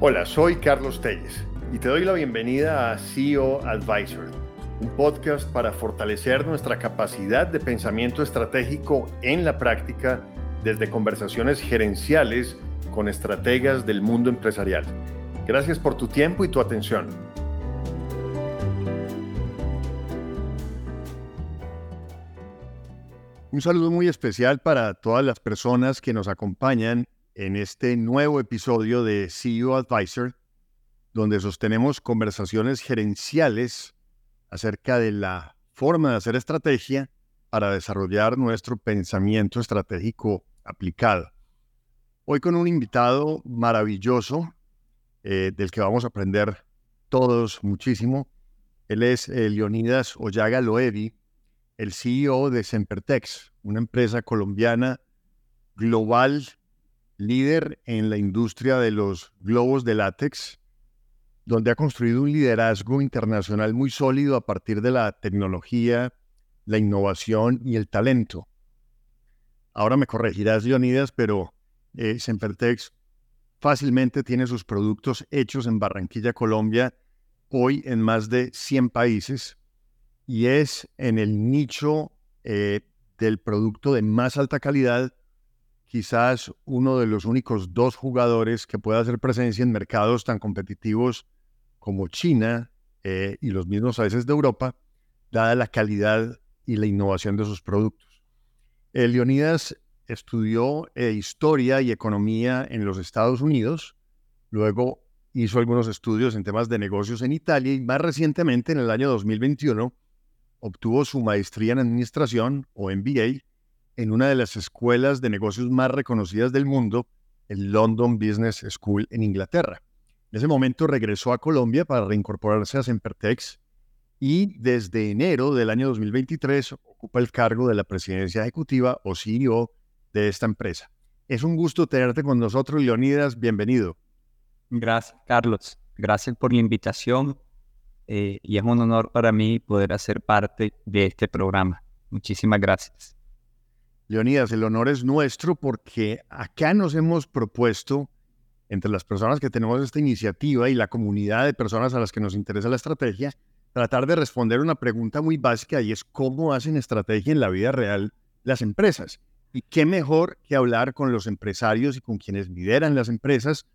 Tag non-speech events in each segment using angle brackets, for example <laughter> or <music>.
Hola, soy Carlos Telles y te doy la bienvenida a CEO Advisor, un podcast para fortalecer nuestra capacidad de pensamiento estratégico en la práctica desde conversaciones gerenciales con estrategas del mundo empresarial. Gracias por tu tiempo y tu atención. Un saludo muy especial para todas las personas que nos acompañan en este nuevo episodio de CEO Advisor, donde sostenemos conversaciones gerenciales acerca de la forma de hacer estrategia para desarrollar nuestro pensamiento estratégico aplicado. Hoy con un invitado maravilloso eh, del que vamos a aprender todos muchísimo. Él es eh, Leonidas Ollaga Loevi, el CEO de Sempertex, una empresa colombiana global líder en la industria de los globos de látex, donde ha construido un liderazgo internacional muy sólido a partir de la tecnología, la innovación y el talento. Ahora me corregirás, Leonidas, pero eh, Sempertex fácilmente tiene sus productos hechos en Barranquilla, Colombia, hoy en más de 100 países, y es en el nicho eh, del producto de más alta calidad quizás uno de los únicos dos jugadores que pueda hacer presencia en mercados tan competitivos como China eh, y los mismos países de Europa, dada la calidad y la innovación de sus productos. Eh, Leonidas estudió historia y economía en los Estados Unidos, luego hizo algunos estudios en temas de negocios en Italia y más recientemente, en el año 2021, obtuvo su maestría en administración o MBA en una de las escuelas de negocios más reconocidas del mundo, el London Business School en Inglaterra. En ese momento regresó a Colombia para reincorporarse a Sempertex y desde enero del año 2023 ocupa el cargo de la presidencia ejecutiva o CEO de esta empresa. Es un gusto tenerte con nosotros, Leonidas. Bienvenido. Gracias, Carlos. Gracias por la invitación eh, y es un honor para mí poder hacer parte de este programa. Muchísimas gracias. Leonidas, el honor es nuestro porque acá nos hemos propuesto, entre las personas que tenemos esta iniciativa y la comunidad de personas a las que nos interesa la estrategia, tratar de responder una pregunta muy básica y es cómo hacen estrategia en la vida real las empresas. Y qué mejor que hablar con los empresarios y con quienes lideran las empresas,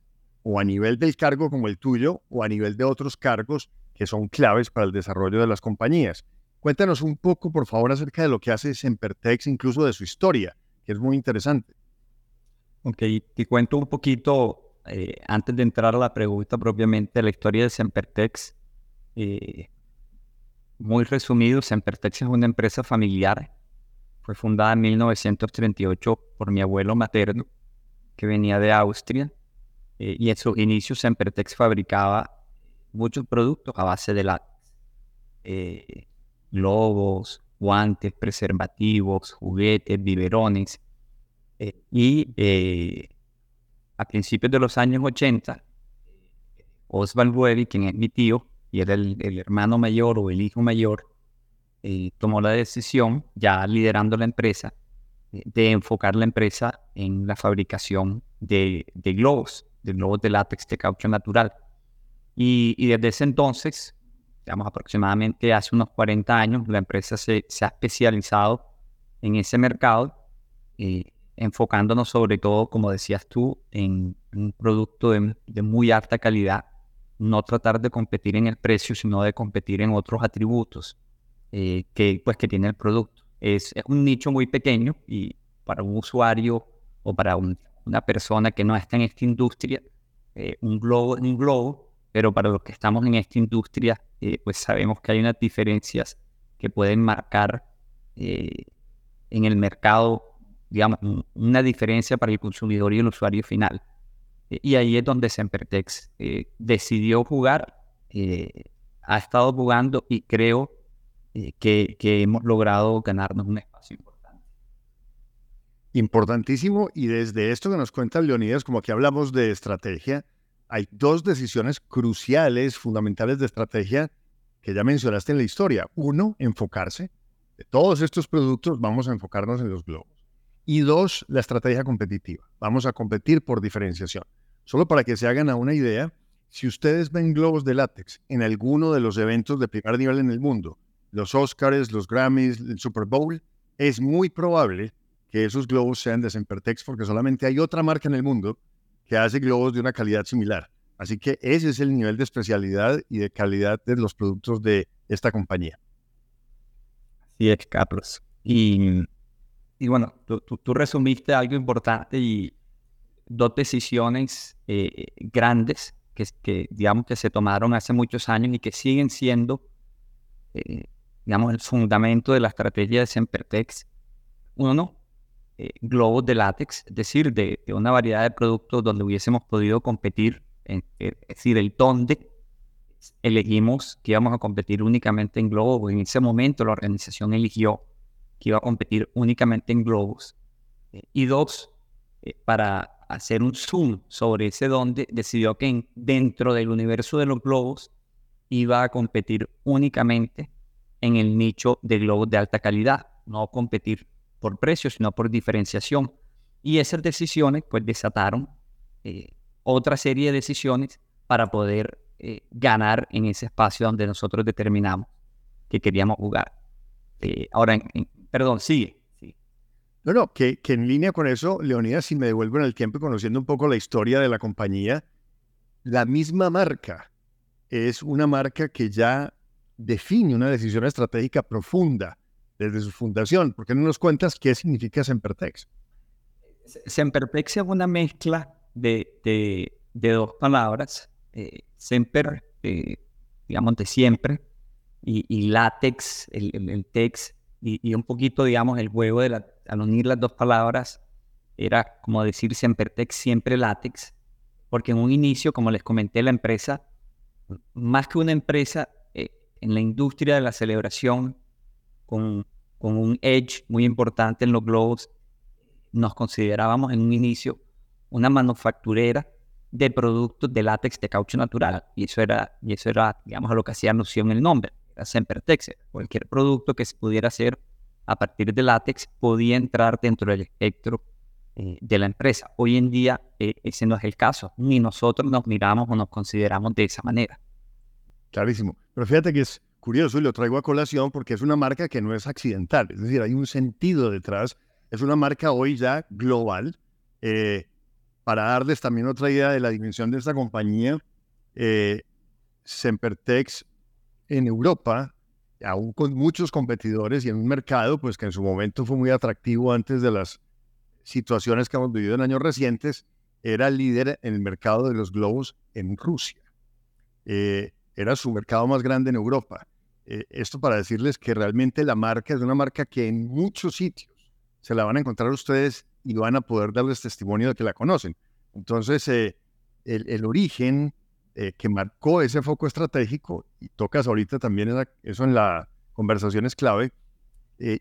o a nivel del cargo como el tuyo, o a nivel de otros cargos que son claves para el desarrollo de las compañías. Cuéntanos un poco, por favor, acerca de lo que hace Sempertex, incluso de su historia, que es muy interesante. Ok, te cuento un poquito, eh, antes de entrar a la pregunta propiamente, la historia de Sempertex. Eh, muy resumido, Sempertex es una empresa familiar. Fue fundada en 1938 por mi abuelo materno, que venía de Austria. Eh, y en sus inicios, Sempertex fabricaba muchos productos a base de látex globos, guantes, preservativos, juguetes, biberones. Eh, y eh, a principios de los años 80, Oswald Webby, quien es mi tío, y era el, hermano mayor o el hijo mayor, eh, tomó la decisión, ya liderando la empresa, de enfocar la empresa en la fabricación de, globos, de globos de látex de caucho natural. Y, y desde ese entonces, digamos, aproximadamente hace unos 40 años, la empresa se, ha especializado en ese mercado, eh, enfocándonos sobre todo, como decías tú, en un producto de, muy alta calidad, no tratar de competir en el precio, sino de competir en otros atributos eh, que, pues, que tiene el producto. Es, un nicho muy pequeño y para un usuario o para una persona que no está en esta industria, eh, un globo es un globo, pero para los que estamos en esta industria, eh, pues sabemos que hay unas diferencias que pueden marcar eh, en el mercado, digamos, una diferencia para el consumidor y el usuario final. Eh, y ahí es donde Sempertex decidió jugar, ha estado jugando y creo que, que hemos logrado ganarnos un espacio importante. Importantísimo, y desde esto que nos cuenta Leonidas, como que hablamos de estrategia, hay dos decisiones cruciales, fundamentales de estrategia que ya mencionaste en la historia. Uno, enfocarse. De todos estos productos vamos a enfocarnos en los globos. Y dos, la estrategia competitiva. Vamos a competir por diferenciación. Solo para que se hagan a una idea, si ustedes ven globos de látex en alguno de los eventos de primer nivel en el mundo, los Oscars, los Grammys, el Super Bowl, es muy probable que esos globos sean de Sempertex porque solamente hay otra marca en el mundo que hace globos de una calidad similar. Así que ese es el nivel de especialidad y de calidad de los productos de esta compañía. Así es, Carlos. Y, y bueno, tú, tú, resumiste algo importante y dos decisiones eh, grandes que, que, digamos, que se tomaron hace muchos años y que siguen siendo, eh, digamos, el fundamento de la estrategia de Sempertex. Uno, eh, globos de látex, es decir, de, una variedad de productos donde hubiésemos podido competir, en, es decir, el dónde elegimos que íbamos a competir únicamente en globos. En ese momento la organización eligió que iba a competir únicamente en globos. y dos, para hacer un zoom sobre ese donde, decidió que dentro del universo de los globos iba a competir únicamente en el nicho de globos de alta calidad, no competir por precio, sino por diferenciación. Y esas decisiones pues desataron eh, otra serie de decisiones para poder eh, ganar en ese espacio donde nosotros determinamos que queríamos jugar. Eh, ahora, perdón, sigue. No, no, que, que en línea con eso, Leonidas, si me devuelvo en el tiempo conociendo un poco la historia de la compañía, la misma marca es una marca que ya define una decisión estratégica profunda desde su fundación. ¿Por qué no nos cuentas qué significa Sempertex? Sempertex es una mezcla de, de, dos palabras. Eh, semper, eh, digamos, de siempre, y, y látex, el, el, tex, y, un poquito, digamos, el juego de al unir las dos palabras era como decir Sempertex, siempre látex, porque en un inicio, como les comenté, la empresa, más que una empresa eh, en la industria de la celebración, con, con un edge muy importante en los globos, nos considerábamos en un inicio una manufacturera de productos de látex de caucho natural. Y eso era, y eso era digamos, a lo que hacía alusión el nombre. Sempertex. Cualquier producto que se pudiera hacer a partir de látex podía entrar dentro del espectro eh, de la empresa. Hoy en día eh, ese no es el caso, ni nosotros nos miramos o nos consideramos de esa manera. Clarísimo. Pero fíjate que es curioso y lo traigo a colación porque es una marca que no es accidental, es decir, hay un sentido detrás. Es una marca hoy ya global. Eh, para darles también otra idea de la dimensión de esta compañía, Sempertex en Europa, aún con muchos competidores y en un mercado pues que en su momento fue muy atractivo antes de las situaciones que hemos vivido en años recientes, era líder en el mercado de los globos en Rusia. Eh, era su mercado más grande en Europa. Eh, esto para decirles que realmente la marca es una marca que en muchos sitios se la van a encontrar ustedes y van a poder darles testimonio de que la conocen. Entonces, eh, el, origen eh, que marcó ese foco estratégico, y tocas ahorita también eso en la conversación es clave, eh,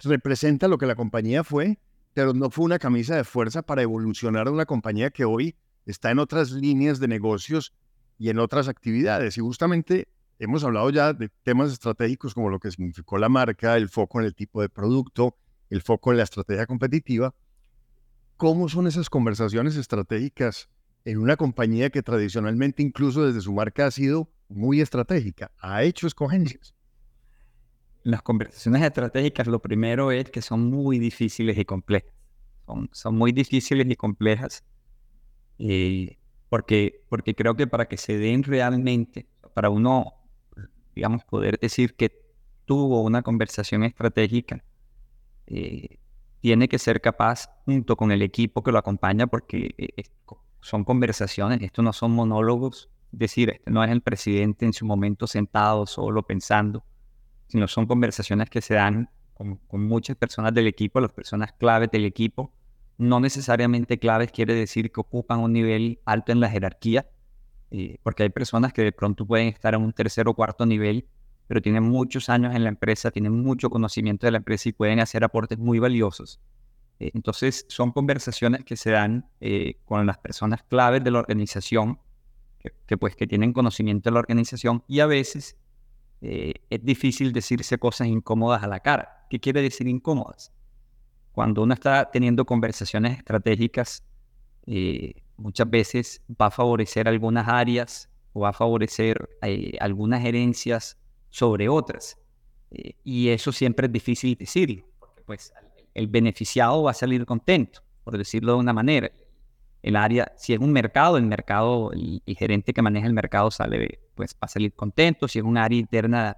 representa lo que la compañía fue, pero no fue una camisa de fuerza para evolucionar a una compañía que hoy está en otras líneas de negocios y en otras actividades. Y justamente hemos hablado ya de temas estratégicos como lo que significó la marca, el foco en el tipo de producto, el foco en la estrategia competitiva. ¿Cómo son esas conversaciones estratégicas en una compañía que tradicionalmente, incluso desde su marca, ha sido muy estratégica, ha hecho escogencias. Las conversaciones estratégicas, lo primero es que son muy difíciles y complejas. Son, muy difíciles y complejas eh, porque, porque creo que para que se den realmente, para uno, digamos, poder decir que tuvo una conversación estratégica, eh, tiene que ser capaz, junto con el equipo que lo acompaña, porque eh, son conversaciones, esto no son monólogos, decir, este no es el presidente en su momento sentado solo pensando, sino son conversaciones que se dan con, muchas personas del equipo, las personas claves del equipo. No necesariamente claves quiere decir que ocupan un nivel alto en la jerarquía, eh, porque hay personas que de pronto pueden estar en un tercer o cuarto nivel, pero tienen muchos años en la empresa, tienen mucho conocimiento de la empresa y pueden hacer aportes muy valiosos. Eh, entonces, son conversaciones que se dan eh, con las personas claves de la organización, que, pues que tienen conocimiento de la organización y a veces eh, es difícil decirse cosas incómodas a la cara. ¿Qué quiere decir incómodas? Cuando uno está teniendo conversaciones estratégicas, muchas veces va a favorecer algunas áreas o va a favorecer eh, algunas gerencias sobre otras. Eh, y eso siempre es difícil decirlo, porque pues el beneficiado va a salir contento, por decirlo de una manera. El área, si es un mercado, el mercado, el, gerente que maneja el mercado sale, pues va a salir contento. Si es un área interna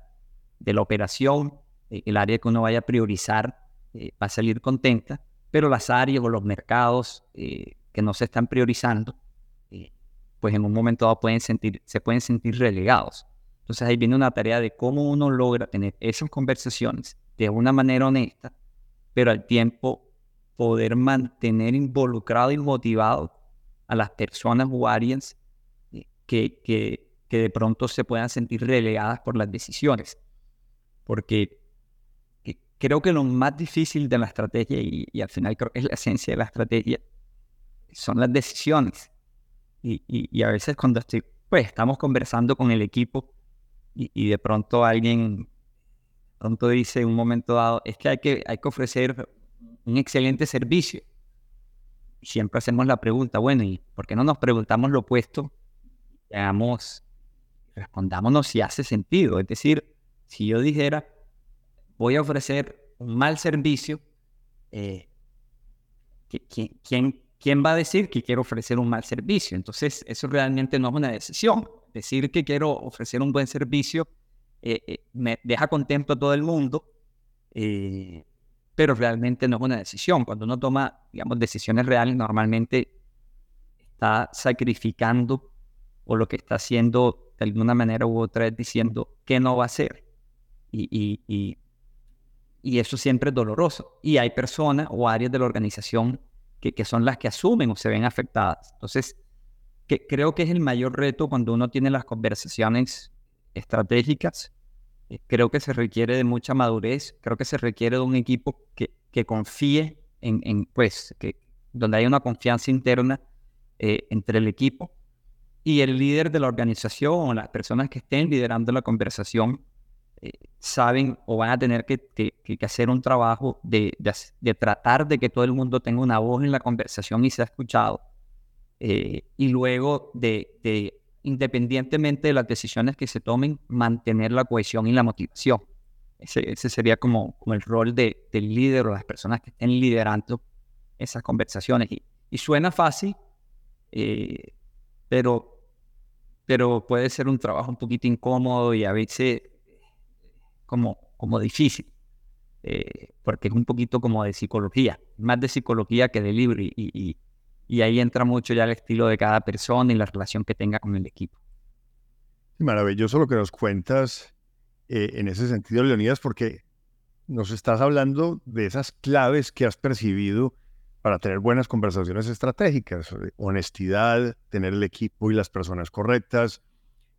de la operación, eh, el área que uno vaya a priorizar va a salir contenta, pero las áreas o los mercados que no se están priorizando, pues en un momento dado pueden sentir, se pueden sentir relegados. Entonces ahí viene una tarea de cómo uno logra tener esas conversaciones de una manera honesta, pero al tiempo poder mantener involucrado y motivado a las personas o áreas que, que, que de pronto se puedan sentir relegadas por las decisiones. Porque creo que lo más difícil de la estrategia, y, y, al final creo que es la esencia de la estrategia, son las decisiones. Y, a veces cuando estoy, pues estamos conversando con el equipo y, de pronto alguien pronto dice en un momento dado, es que hay que, hay que ofrecer un excelente servicio. Siempre hacemos la pregunta, bueno, ¿y por qué no nos preguntamos lo opuesto? Veamos, respondámonos si hace sentido. Es decir, si yo dijera, voy a ofrecer un mal servicio, eh, ¿quién, ¿quién va a decir que quiero ofrecer un mal servicio? Entonces, eso realmente no es una decisión. Decir que quiero ofrecer un buen servicio eh, eh, me deja contento a todo el mundo, eh, pero realmente no es una decisión. Cuando uno toma, digamos, decisiones reales, normalmente está sacrificando o lo que está haciendo de alguna manera u otra es diciendo que no va a hacer. Y, y, y eso siempre es doloroso. Y hay personas o áreas de la organización que, son las que asumen o se ven afectadas. Entonces, que, creo que es el mayor reto cuando uno tiene las conversaciones estratégicas. Eh, creo que se requiere de mucha madurez, creo que se requiere de un equipo que, que confíe en, en, pues, que, donde haya una confianza interna eh, entre el equipo y el líder de la organización o las personas que estén liderando la conversación eh, saben o van a tener que, hacer un trabajo de, tratar de que todo el mundo tenga una voz en la conversación y sea escuchado. Eh, y luego de, independientemente de las decisiones que se tomen, mantener la cohesión y la motivación. Ese, sería como, el rol de, del líder o las personas que estén liderando esas conversaciones. Y, suena fácil, eh, pero, pero puede ser un trabajo un poquito incómodo y a veces como, como difícil, eh, porque es un poquito como de psicología, más de psicología que de libro, y, y, ahí entra mucho ya el estilo de cada persona y la relación que tenga con el equipo. Maravilloso lo que nos cuentas eh, en ese sentido, Leonidas, porque nos estás hablando de esas claves que has percibido para tener buenas conversaciones estratégicas, honestidad, tener el equipo y las personas correctas,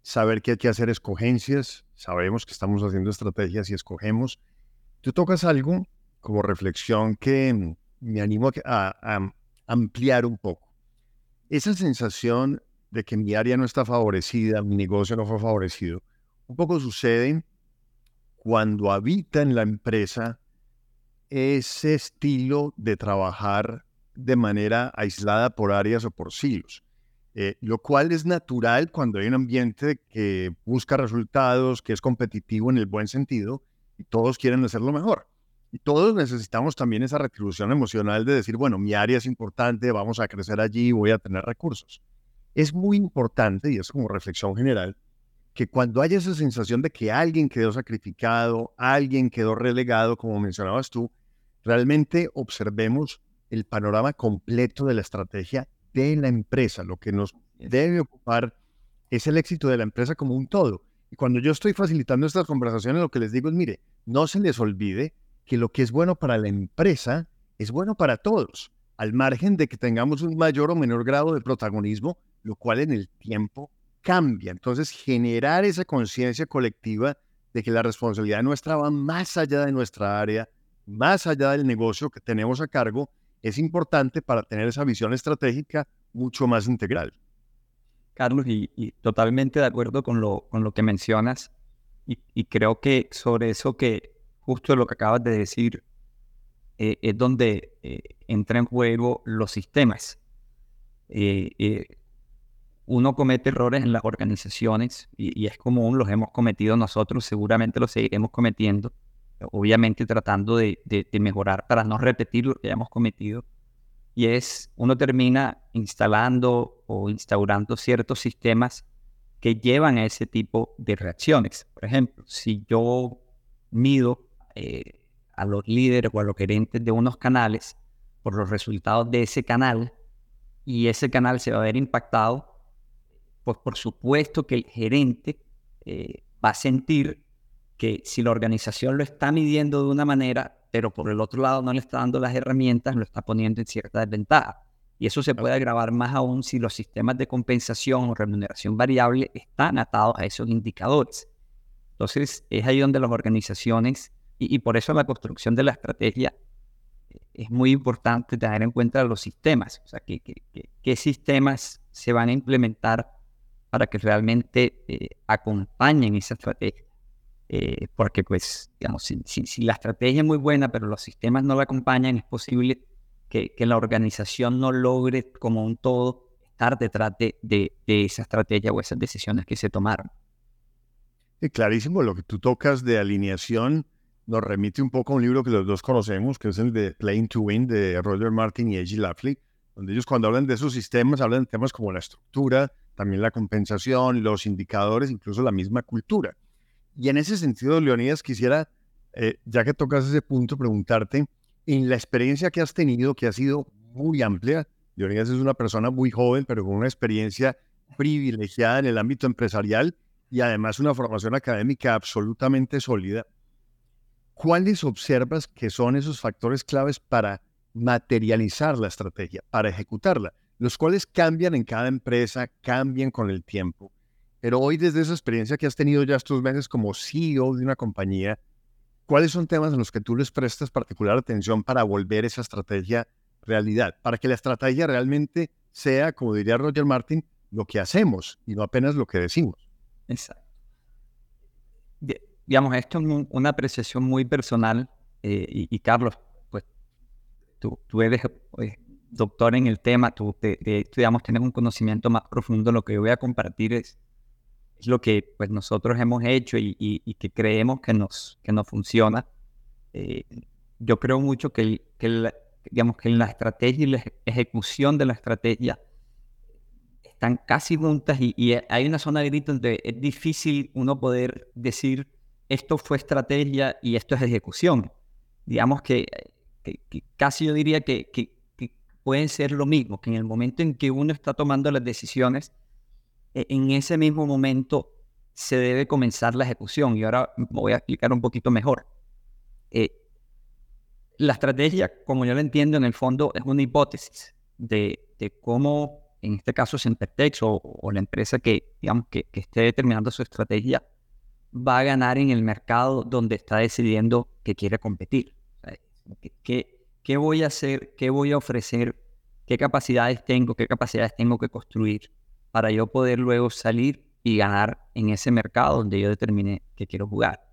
saber que hay que hacer escogencias, sabemos que estamos haciendo estrategias y escogemos. Tú tocas algo como reflexión que me animo a, ampliar un poco. Esa sensación de que mi área no está favorecida, mi negocio no fue favorecido, un poco sucede cuando habita en la empresa ese estilo de trabajar de manera aislada por áreas o por silos. Eh, lo cual es natural cuando hay un ambiente que busca resultados, que es competitivo en el buen sentido, y todos quieren hacerlo mejor. Y todos necesitamos también esa retribución emocional de decir, bueno, mi área es importante, vamos a crecer allí, voy a tener recursos. Es muy importante, y es como reflexión general, que cuando haya esa sensación de que alguien quedó sacrificado, alguien quedó relegado, como mencionabas tú, realmente observemos el panorama completo de la estrategia de la empresa. Lo que nos debe ocupar es el éxito de la empresa como un todo. Y cuando yo estoy facilitando estas conversaciones, lo que les digo es, mire, no se les olvide que lo que es bueno para la empresa es bueno para todos, al margen de que tengamos un mayor o menor grado de protagonismo, lo cual en el tiempo cambia. Entonces, generar esa conciencia colectiva de que la responsabilidad nuestra va más allá de nuestra área, más allá del negocio que tenemos a cargo es importante para tener esa visión estratégica mucho más integral. Carlos, y, totalmente de acuerdo con lo, con lo que mencionas, y, creo que sobre eso que justo lo que acabas de decir, eh, es donde eh, entra en juego los sistemas. eh, eh, uno comete errores en las organizaciones y, es común, los hemos cometido nosotros, seguramente los seguiremos cometiendo, obviamente tratando de, mejorar para no repetir lo que hayamos cometido. Y es, uno termina instalando o instaurando ciertos sistemas que llevan a ese tipo de reacciones. Por ejemplo, si yo mido eh, a los líderes o a los gerentes de unos canales por los resultados de ese canal y ese canal se va a ver impactado, pues por supuesto que el gerente eh, va a sentir que si la organización lo está midiendo de una manera, pero por el otro lado no le está dando las herramientas, lo está poniendo en cierta desventaja. Y eso se puede agravar más aún si los sistemas de compensación o remuneración variable están atados a esos indicadores. Entonces, es ahí donde las organizaciones, y, por eso la construcción de la estrategia eh, es muy importante tener en cuenta los sistemas, o sea, qué, qué sistemas se van a implementar para que realmente eh, acompañen esa estrategia. Eh, porque, pues, digamos, si, la estrategia es muy buena, pero los sistemas no la acompañan, es posible que, la organización no logre como un todo estar detrás de, esa estrategia o esas decisiones que se tomaron. Sí, clarísimo, lo que tú tocas de alineación nos remite un poco a un libro que los dos conocemos, que es el de Playing to Win de Roger Martin y A.G. Lafley, donde ellos cuando hablan de esos sistemas hablan de temas como la estructura, también la compensación, los indicadores, incluso la misma cultura. Y en ese sentido, Leonidas, quisiera, eh, ya que tocas ese punto, preguntarte, en la experiencia que has tenido, que ha sido muy amplia, Leonidas es una persona muy joven, pero con una experiencia privilegiada en el ámbito empresarial y además una formación académica absolutamente sólida. ¿Cuáles observas que son esos factores claves para materializar la estrategia, para ejecutarla? los cuales cambian en cada empresa, cambian con el tiempo. Pero hoy, desde esa experiencia que has tenido ya estos meses como CEO de una compañía, ¿cuáles son temas en los que tú les prestas particular atención para volver esa estrategia realidad? Para que la estrategia realmente sea, como diría Roger Martin, lo que hacemos y no apenas lo que decimos. Exacto. Digamos, esto es una apreciación muy personal eh, y, Carlos, pues tú, tú eres pues, doctor en el tema, tú, digamos, tienes un conocimiento más profundo, lo que yo voy a compartir es, es lo que pues, nosotros hemos hecho y, que creemos que nos, que nos funciona. Eh, yo creo mucho que, que, digamos, que la estrategia y la ejecución de la estrategia están casi juntas y, y hay una zona de grito donde es difícil uno poder decir esto fue estrategia y esto es ejecución. Digamos que, que casi yo diría que, pueden ser lo mismo, que en el momento en que uno está tomando las decisiones, en ese mismo momento se debe comenzar la ejecución. Y ahora voy a explicar un poquito mejor. Eh, la estrategia, como yo la entiendo, en el fondo es una hipótesis de, cómo, en este caso, Centertex o, la empresa que, digamos, que, esté determinando su estrategia va a ganar en el mercado donde está decidiendo que quiere competir. que, ¿Qué voy a hacer? ¿Qué voy a ofrecer? ¿Qué capacidades tengo? ¿Qué capacidades tengo que construir para yo poder luego salir y ganar en ese mercado donde yo determine que quiero jugar?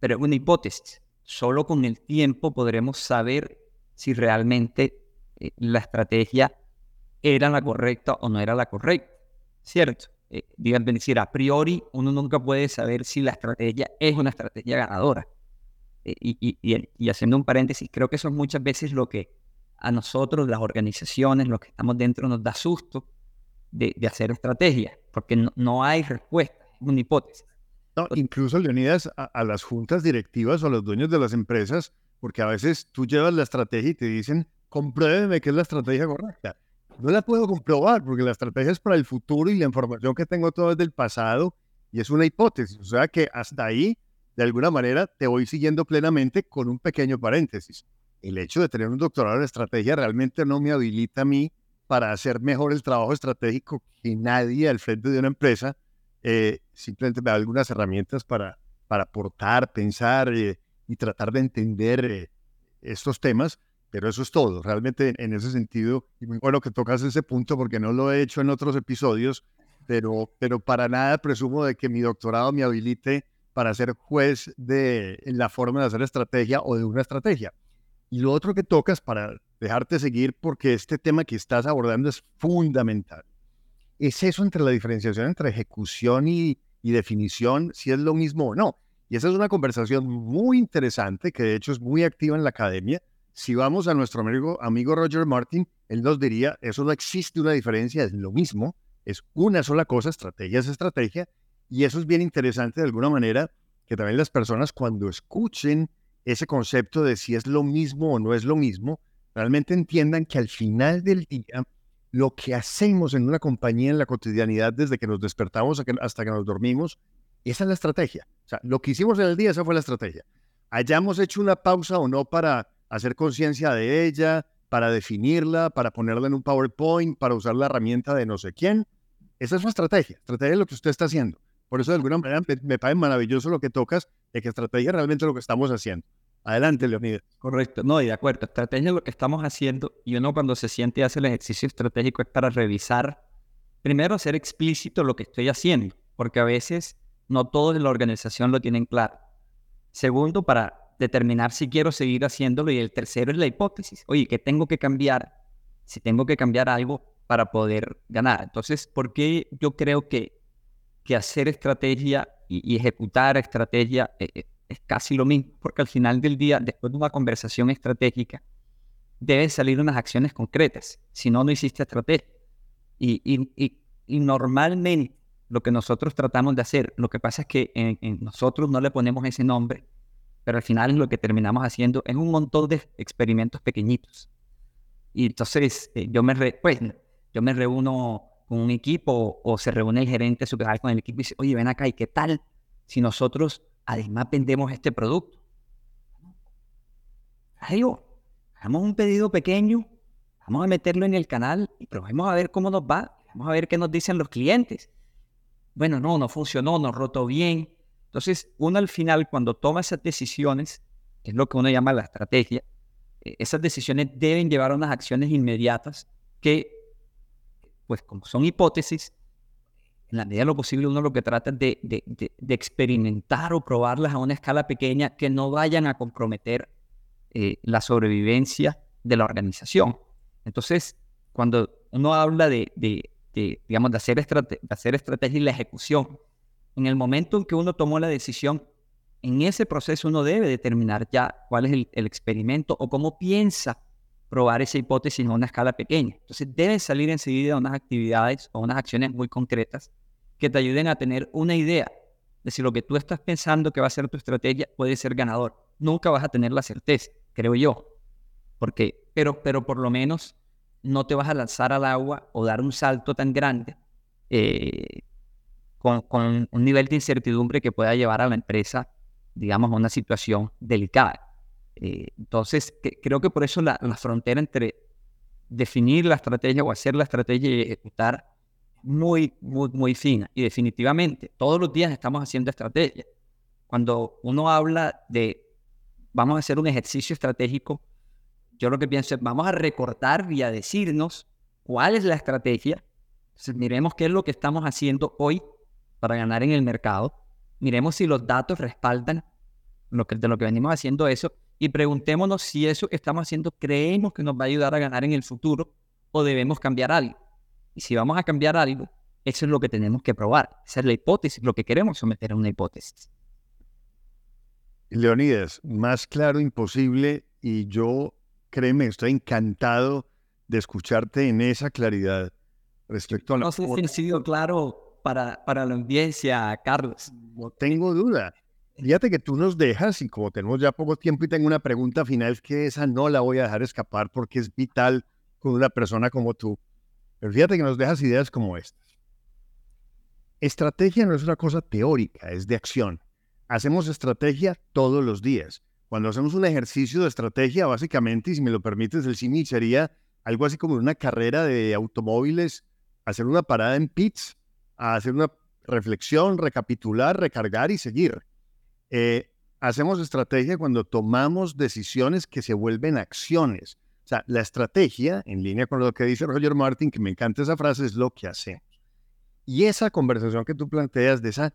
Pero es una hipótesis. Solo con el tiempo podremos saber si realmente eh, la estrategia era la correcta o no era la correcta. ¿Cierto? Eh, digan, decir, a priori uno nunca puede saber si la estrategia es una estrategia ganadora. Eh, y, haciendo un paréntesis, creo que eso es muchas veces lo que a nosotros, las organizaciones, los que estamos dentro, nos da susto de, hacer estrategias, porque no, hay respuesta, es una hipótesis. No, incluso, Leonidas, a, a, las juntas directivas o a los dueños de las empresas, porque a veces tú llevas la estrategia y te dicen, compruébeme que es la estrategia correcta. No la puedo comprobar porque la estrategia es para el futuro y la información que tengo todo es del pasado y es una hipótesis. O sea que hasta ahí de alguna manera te voy siguiendo plenamente con un pequeño paréntesis. El hecho de tener un doctorado en estrategia realmente no me habilita a mí para hacer mejor el trabajo estratégico que nadie al frente de una empresa. Eh, simplemente me da algunas herramientas para, para aportar, pensar eh, y tratar de entender eh, estos temas, pero eso es todo. Realmente en ese sentido, y muy bueno que tocas ese punto porque no lo he hecho en otros episodios, pero, pero para nada presumo de que mi doctorado me habilite para ser juez de la forma de hacer estrategia o de una estrategia. Y lo otro que tocas para dejarte seguir porque este tema que estás abordando es fundamental. Es eso entre la diferenciación entre ejecución y, definición, si es lo mismo o no. Y esa es una conversación muy interesante que de hecho es muy activa en la academia. Si vamos a nuestro amigo, amigo Roger Martin, él nos diría, eso no existe una diferencia, es lo mismo, es una sola cosa, estrategia es estrategia, y eso es bien interesante de alguna manera, que también las personas cuando escuchen ese concepto de si es lo mismo o no es lo mismo, realmente entiendan que al final del día, lo que hacemos en una compañía en la cotidianidad desde que nos despertamos hasta que nos dormimos, esa es la estrategia. O sea, lo que hicimos en el día, esa fue la estrategia. Hayamos hecho una pausa o no para hacer conciencia de ella, para definirla, para ponerla en un PowerPoint, para usar la herramienta de no sé quién. Esa es su estrategia. Estrategia es lo que usted está haciendo. Por eso, de alguna manera, me, parece maravilloso lo que tocas, de que estrategia es realmente lo que estamos haciendo. Adelante, Leonidas. Correcto. No, y de acuerdo. Estrategia es lo que estamos haciendo. Y uno cuando se siente y hace el ejercicio estratégico es para revisar, primero, hacer explícito lo que estoy haciendo. Porque a veces no todos en la organización lo tienen claro. Segundo, para determinar si quiero seguir haciéndolo. Y el tercero es la hipótesis. Oye, ¿qué tengo que cambiar? Si tengo que cambiar algo para poder ganar. Entonces, ¿por qué yo creo que, que hacer estrategia y, ejecutar estrategia eh, eh, es casi lo mismo? Porque al final del día, después de una conversación estratégica, deben salir unas acciones concretas. Si no, no hiciste estrategia. Y, y, y, normalmente lo que nosotros tratamos de hacer, lo que pasa es que en nosotros no le ponemos ese nombre, pero al final lo que terminamos haciendo es un montón de experimentos pequeñitos. Y entonces eh, yo, me pues, yo me reúno con un equipo o se reúne el gerente supervisor con el equipo y dice, oye, ven acá, ¿y qué tal si nosotros además vendemos este producto? Digo, hagamos un pedido pequeño, vamos a meterlo en el canal y probemos a ver cómo nos va, vamos a ver qué nos dicen los clientes. Bueno, no, no funcionó, no rotó bien, entonces, uno al final, cuando toma esas decisiones, que es lo que uno llama la estrategia, eh, esas decisiones deben llevar a unas acciones inmediatas que, pues como son hipótesis, en la medida de lo posible uno lo que trata es de, de, experimentar o probarlas a una escala pequeña que no vayan a comprometer eh, la sobrevivencia de la organización. Entonces, cuando uno habla de, digamos, de hacer, de hacer estrategia y la ejecución, en el momento en que uno tomó la decisión, en ese proceso uno debe determinar ya cuál es el, experimento o cómo piensa probar esa hipótesis en una escala pequeña. Entonces deben salir enseguida unas actividades o unas acciones muy concretas que te ayuden a tener una idea de si lo que tú estás pensando que va a ser tu estrategia puede ser ganador. Nunca vas a tener la certeza, creo yo. Porque, pero, pero por lo menos no te vas a lanzar al agua o dar un salto tan grande eh, con, un nivel de incertidumbre que pueda llevar a la empresa, digamos, a una situación delicada. Eh, entonces, creo que por eso la, frontera entre definir la estrategia o hacer la estrategia y ejecutar muy, muy, muy fina. Y definitivamente, todos los días estamos haciendo estrategia. Cuando uno habla de vamos a hacer un ejercicio estratégico, yo lo que pienso es vamos a recortar y a decirnos cuál es la estrategia. Entonces, miremos qué es lo que estamos haciendo hoy para ganar en el mercado. Miremos si los datos respaldan lo que, de lo que venimos haciendo eso y preguntémonos si eso que estamos haciendo creemos que nos va a ayudar a ganar en el futuro o debemos cambiar algo. Y si vamos a cambiar algo, eso es lo que tenemos que probar. Esa es la hipótesis, lo que queremos someter a una hipótesis. Leonidas, más claro imposible y yo, créeme, estoy encantado de escucharte en esa claridad respecto a la... No sé si ha sido claro para, para la audiencia, Carlos? No tengo duda. Fíjate que tú nos dejas, y como tenemos ya poco tiempo y tengo una pregunta final, que esa no la voy a dejar escapar porque es vital con una persona como tú. Pero fíjate que nos dejas ideas como estas. Estrategia no es una cosa teórica, es de acción. Hacemos estrategia todos los días. Cuando hacemos un ejercicio de estrategia, básicamente, y si me lo permites, el CIMI sería algo así como una carrera de automóviles, hacer una parada en pits hacer una reflexión, recapitular, recargar y seguir. Eh, hacemos estrategia cuando tomamos decisiones que se vuelven acciones. O sea, la estrategia, en línea con lo que dice Roger Martin, que me encanta esa frase, es lo que hacemos. Y esa conversación que tú planteas de esa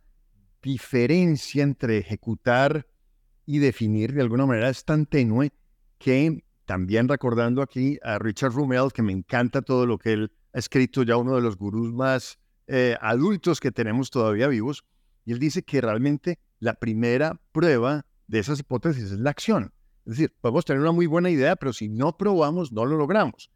diferencia entre ejecutar y definir de alguna manera es tan tenue que también recordando aquí a Richard Rumel, que me encanta todo lo que él ha escrito, ya uno de los gurús más eh, adultos que tenemos todavía vivos, y él dice que realmente la primera prueba de esas hipótesis es la acción. Es decir, podemos tener una muy buena idea, pero si no probamos, no lo logramos.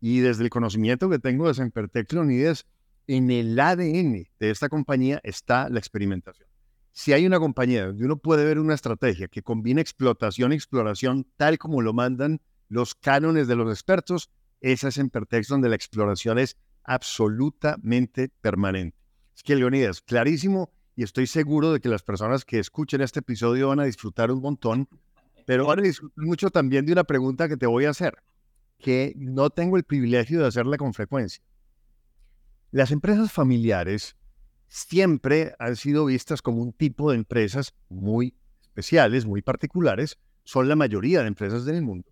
Y desde el conocimiento que tengo de Sempertech Leonidas, en el ADN de esta compañía está la experimentación. Si hay una compañía donde uno puede ver una estrategia que combina explotación y exploración tal como lo mandan los cánones de los expertos, esa es Sempertex donde la exploración es absolutamente permanente. Es que Leonidas, clarísimo, y estoy seguro de que las personas que escuchen este episodio van a disfrutar un montón, pero van a disfrutar mucho también de una pregunta que te voy a hacer, que no tengo el privilegio de hacerla con frecuencia. Las empresas familiares siempre han sido vistas como un tipo de empresas muy especiales, muy particulares, son la mayoría de empresas del mundo.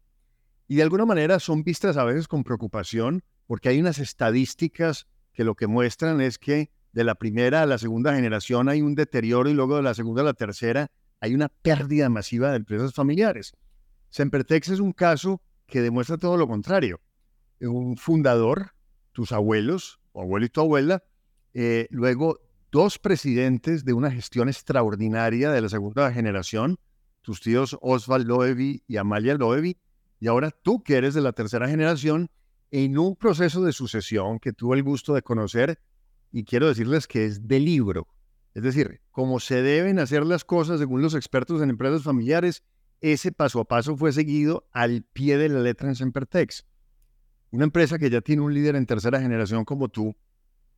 Y de alguna manera son vistas a veces con preocupación porque hay unas estadísticas que lo que muestran es que de la primera a la segunda generación hay un deterioro y luego de la segunda a la tercera hay una pérdida masiva de empresas familiares. Sempertex es un caso que demuestra todo lo contrario. Un fundador, tus abuelos, o abuelo y tu abuela, eh, luego dos presidentes de una gestión extraordinaria de la segunda generación, tus tíos Oswald Loewy y Amalia Loewy, y ahora tú que eres de la tercera generación, en un proceso de sucesión que tuve el gusto de conocer, y quiero decirles que es de libro. Es decir, como se deben hacer las cosas según los expertos en empresas familiares, ese paso a paso fue seguido al pie de la letra en Sempertex. Una empresa que ya tiene un líder en tercera generación como tú,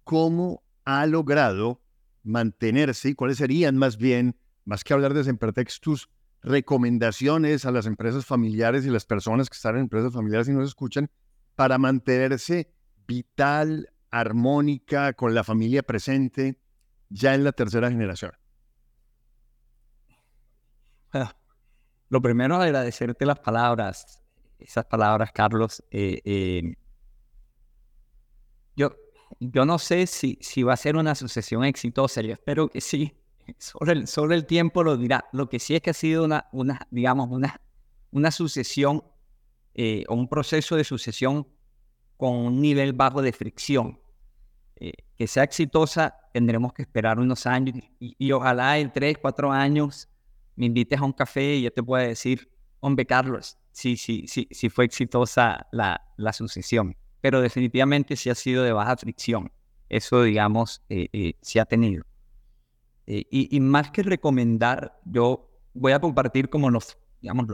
¿cómo ha logrado mantenerse y cuáles serían más bien, más que hablar de Sempertex, tus recomendaciones a las empresas familiares y las personas que están en empresas familiares y nos escuchan para mantenerse vital, armónica, con la familia presente, ya en la tercera generación? Lo primero, agradecerte las palabras esas palabras, Carlos. Eh, eh, yo, yo no sé si, si va a ser una sucesión exitosa, yo espero que sí. <laughs> Sobre el, sobre el tiempo lo dirá. Lo que sí es que ha sido una, una digamos, una, una sucesión eh, o un proceso de sucesión con un nivel bajo de fricción. Que sea exitosa, tendremos que esperar unos años y, y, ojalá en tres, cuatro años me invites a un café y yo te pueda decir, hombre, Carlos, sí, sí, sí, sí fue exitosa la, la sucesión, pero definitivamente sí ha sido de baja fricción. Eso, digamos, eh, eh sí ha tenido. Eh, y, más que recomendar, yo voy a compartir como los, digamos,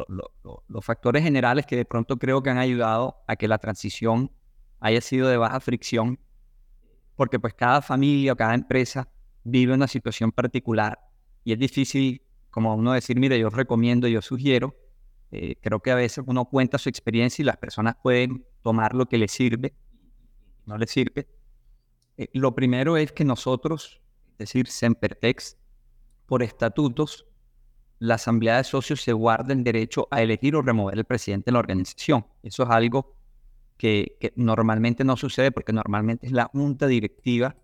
los factores generales que de pronto creo que han ayudado a que la transición haya sido de baja fricción, porque pues cada familia o cada empresa vive una situación particular y es difícil como uno decir, mire, yo recomiendo, yo sugiero, eh, creo que a veces uno cuenta su experiencia y las personas pueden tomar lo que les sirve, no les sirve. Eh, lo primero es que nosotros, es decir, Sempertex, por estatutos, la asamblea de socios se guarda el derecho a elegir o remover el presidente de la organización. Eso es algo que, normalmente no sucede porque normalmente es la junta directiva,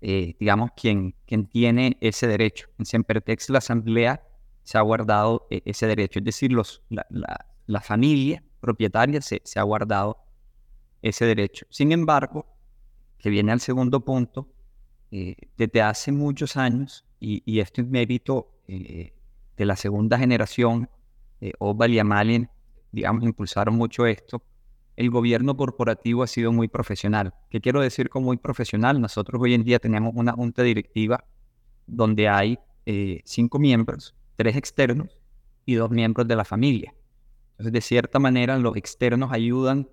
eh, digamos, quien, quien tiene ese derecho. En Sempertex la asamblea se ha guardado eh, ese derecho. Es decir, los, la, familia propietaria se, ha guardado ese derecho. Sin embargo, que viene al segundo punto, eh, desde hace muchos años, y, esto es mérito eh, de la segunda generación, eh, y Amalien, digamos, impulsaron mucho esto, el gobierno corporativo ha sido muy profesional. ¿Qué quiero decir con muy profesional? Nosotros hoy en día tenemos una junta directiva donde hay cinco miembros tres externos y dos miembros de la familia. Entonces, de cierta manera, los externos ayudan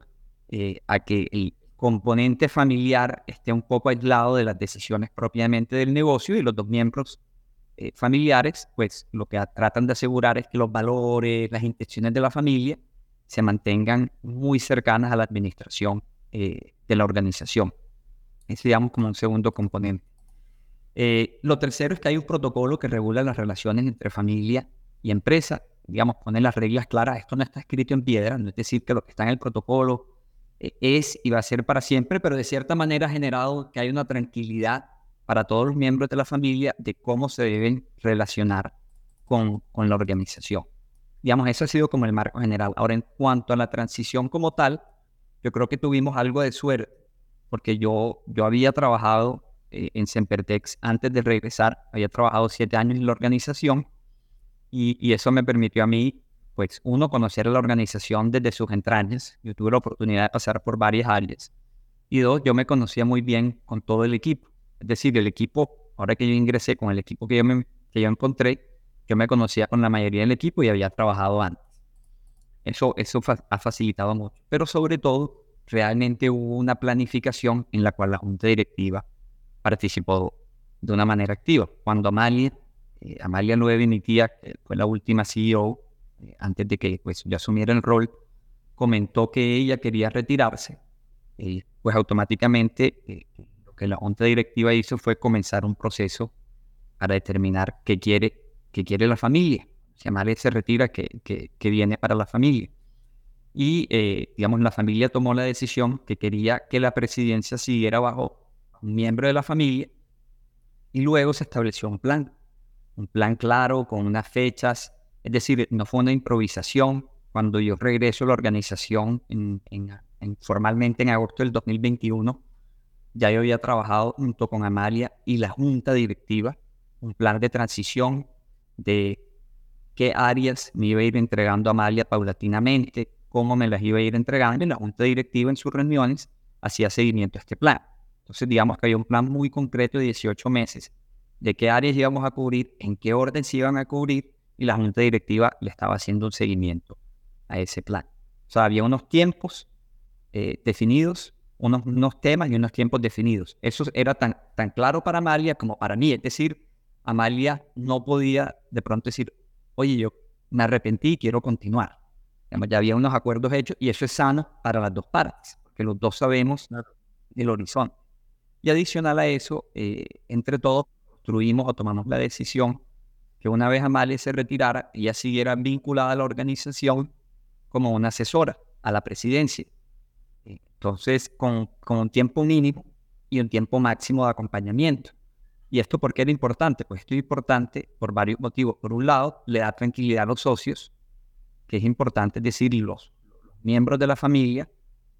eh, a que el componente familiar esté un poco aislado de las decisiones propiamente del negocio y los dos miembros eh, familiares, pues lo que tratan de asegurar es que los valores, las intenciones de la familia se mantengan muy cercanas a la administración eh, de la organización. Ese, digamos, como un segundo componente. Eh, lo tercero es que hay un protocolo que regula las relaciones entre familia y empresa. Digamos, pone las reglas claras. Esto no está escrito en piedra, no es decir que lo que está en el protocolo eh, es y va a ser para siempre, pero de cierta manera ha generado que hay una tranquilidad para todos los miembros de la familia de cómo se deben relacionar con, con la organización. Digamos, eso ha sido como el marco general. Ahora, en cuanto a la transición como tal, yo creo que tuvimos algo de suerte, porque yo, yo había trabajado eh, en Sempertex antes de regresar, había trabajado siete años en la organización y, eso me permitió a mí, pues, uno, conocer a la organización desde sus entrañas. Yo tuve la oportunidad de pasar por varias áreas. Y dos, yo me conocía muy bien con todo el equipo. Es decir, el equipo, ahora que yo ingresé con el equipo que yo, que yo encontré, yo me conocía con la mayoría del equipo y había trabajado antes. Eso, eso ha facilitado mucho. Pero sobre todo, realmente hubo una planificación en la cual la junta directiva participó de una manera activa. Cuando Amalia, eh, Amalia Nueve, mi tía, que fue la última CEO, eh, antes de que pues, yo asumiera el rol, comentó que ella quería retirarse, eh, pues automáticamente eh, lo que la junta directiva hizo fue comenzar un proceso para determinar qué quiere, qué quiere la familia. Si Amalia se retira, qué, qué, viene para la familia. Y, digamos, la familia tomó la decisión que quería que la presidencia siguiera bajo un miembro de la familia, y luego se estableció un plan, un plan claro, con unas fechas, es decir, no fue una improvisación. Cuando yo regreso a la organización en, formalmente en agosto del 2021, ya yo había trabajado junto con Amalia y la junta directiva, un plan de transición de qué áreas me iba a ir entregando a Amalia paulatinamente, cómo me las iba a ir entregando, y la junta directiva en sus reuniones hacía seguimiento a este plan. Entonces, digamos que había un plan muy concreto de 18 meses de qué áreas íbamos a cubrir, en qué orden se iban a cubrir, y la junta directiva le estaba haciendo un seguimiento a ese plan. O sea, había unos tiempos eh, definidos, unos, unos, temas y unos tiempos definidos. Eso era tan, tan claro para Amalia como para mí. Es decir, Amalia no podía de pronto decir, oye, yo me arrepentí y quiero continuar. ya había unos acuerdos hechos y eso es sano para las dos partes, porque los dos sabemos el horizonte. Y adicional a eso, eh, entre todos, construimos o tomamos la decisión que una vez Amalia se retirara, ella siguiera vinculada a la organización como una asesora a la presidencia. Entonces, con, con un tiempo mínimo y un tiempo máximo de acompañamiento. ¿Y esto por qué era importante? Pues esto es importante por varios motivos. Por un lado, le da tranquilidad a los socios, que es importante decir, los, los miembros de la familia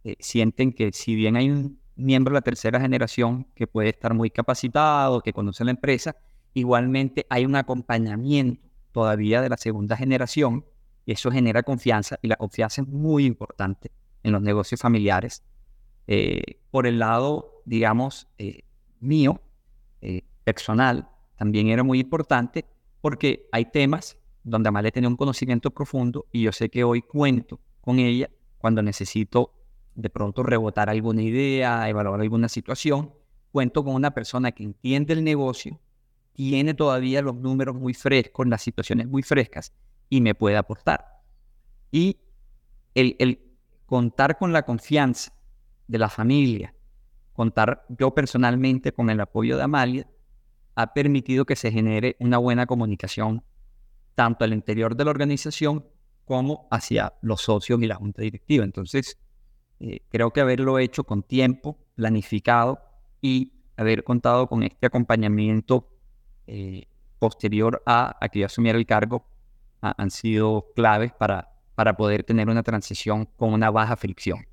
eh, sienten que si bien hay un miembro de la tercera generación que puede estar muy capacitado, que conoce la empresa, igualmente hay un acompañamiento todavía de la segunda generación y eso genera confianza y la confianza es muy importante en los negocios familiares. Eh, por el lado, digamos, eh, mío, eh, personal, también era muy importante porque hay temas donde Amalia tenía un conocimiento profundo y yo sé que hoy cuento con ella cuando necesito de pronto rebotar alguna idea, evaluar alguna situación, cuento con una persona que entiende el negocio, tiene todavía los números muy frescos, las situaciones muy frescas y me puede aportar. Y el, el contar con la confianza de la familia, contar yo personalmente con el apoyo de Amalia, ha permitido que se genere una buena comunicación tanto al interior de la organización como hacia los socios y la junta directiva. Entonces, eh, creo que haberlo hecho con tiempo, planificado y haber contado con este acompañamiento eh, posterior a, que yo asumiera el cargo han sido claves para, para poder tener una transición con una baja fricción.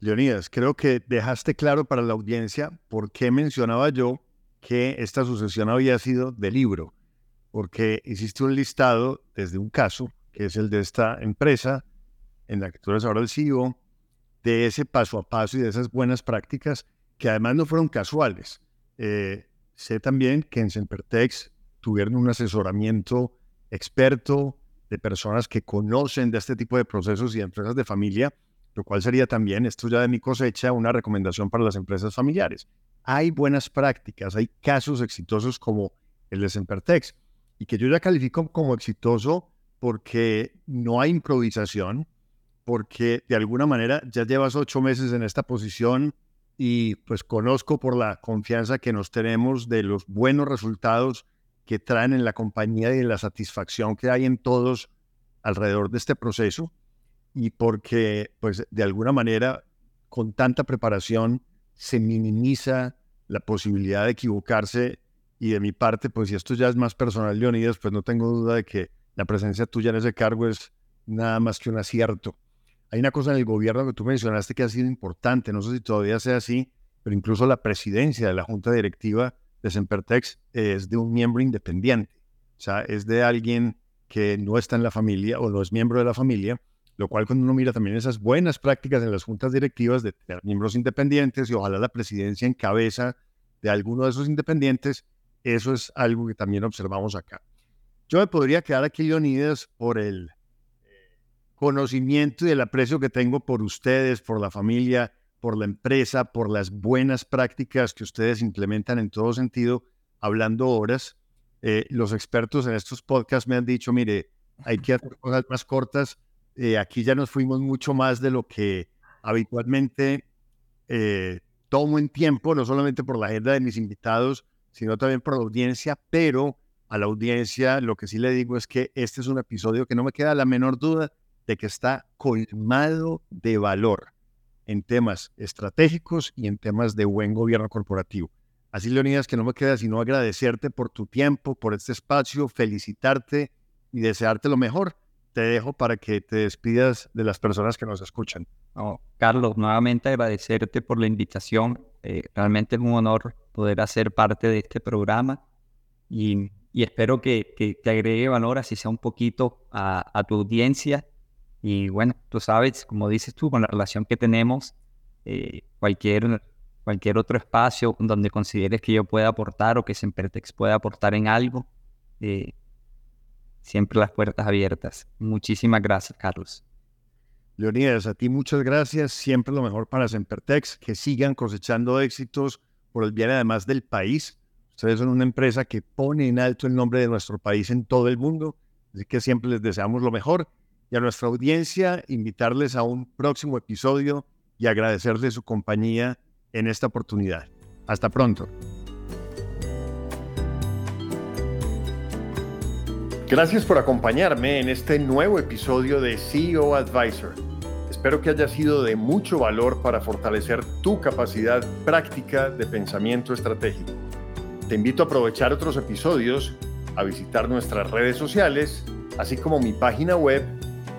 Leonidas, creo que dejaste claro para la audiencia por qué mencionaba yo que esta sucesión había sido de libro, porque hiciste un listado desde un caso, que es el de esta empresa, en la que tú eres ahora el CEO, de ese paso a paso y de esas buenas prácticas que además no fueron casuales. Eh, sé también que en Sempertex tuvieron un asesoramiento experto de personas que conocen de este tipo de procesos y empresas de familia, lo cual sería también, esto ya de mi cosecha, una recomendación para las empresas familiares. Hay buenas prácticas, hay casos exitosos como el de Sempertex, y que yo ya califico como exitoso porque no hay improvisación, porque de alguna manera ya llevas ocho meses en esta posición y pues conozco por la confianza que nos tenemos de los buenos resultados que traen en la compañía y la satisfacción que hay en todos alrededor de este proceso y porque pues de alguna manera con tanta preparación se minimiza la posibilidad de equivocarse y de mi parte pues si esto ya es más personal Leonidas pues no tengo duda de que la presencia tuya en ese cargo es nada más que un acierto. Hay una cosa en el gobierno que tú mencionaste que ha sido importante, no sé si todavía sea así, pero incluso la presidencia de la junta directiva de Sempertex es de un miembro independiente, o sea, es de alguien que no está en la familia o no es miembro de la familia, lo cual cuando uno mira también esas buenas prácticas en las juntas directivas de miembros independientes y ojalá la presidencia en cabeza de alguno de esos independientes, eso es algo que también observamos acá. Yo me podría quedar aquí, Leonidas, por el conocimiento y el aprecio que tengo por ustedes, por la familia, por la empresa, por las buenas prácticas que ustedes implementan en todo sentido, hablando horas. Eh, los expertos en estos podcasts me han dicho, mire, hay que hacer cosas más cortas. Eh, aquí ya nos fuimos mucho más de lo que habitualmente eh, tomo en tiempo, no solamente por la agenda de mis invitados, sino también por la audiencia, pero a la audiencia lo que sí le digo es que este es un episodio que no me queda la menor duda de que está colmado de valor en temas estratégicos y en temas de buen gobierno corporativo. Así, Leonidas, que no me queda sino agradecerte por tu tiempo, por este espacio, felicitarte y desearte lo mejor. Te dejo para que te despidas de las personas que nos escuchan. Carlos, nuevamente agradecerte por la invitación. Eh, realmente es un honor poder hacer parte de este programa y, espero que, te agregue valor, así sea un poquito, a, tu audiencia. Y bueno, tú sabes, como dices tú, con la relación que tenemos, eh, cualquier cualquier otro espacio donde consideres que yo pueda aportar o que Sempertex pueda aportar en algo, eh, siempre las puertas abiertas. Muchísimas gracias, Carlos. Leonidas, a ti muchas gracias. Siempre lo mejor para Sempertex. Que sigan cosechando éxitos por el bien además del país. Ustedes son una empresa que pone en alto el nombre de nuestro país en todo el mundo. Así que siempre les deseamos lo mejor. Y a nuestra audiencia, invitarles a un próximo episodio y agradecerles su compañía en esta oportunidad. Hasta pronto. Gracias por acompañarme en este nuevo episodio de CEO Advisor. Espero que haya sido de mucho valor para fortalecer tu capacidad práctica de pensamiento estratégico. Te invito a aprovechar otros episodios, a visitar nuestras redes sociales, así como mi página web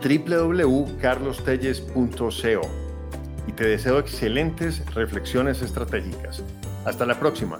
www.carlostelles.co y te deseo excelentes reflexiones estratégicas. Hasta la próxima.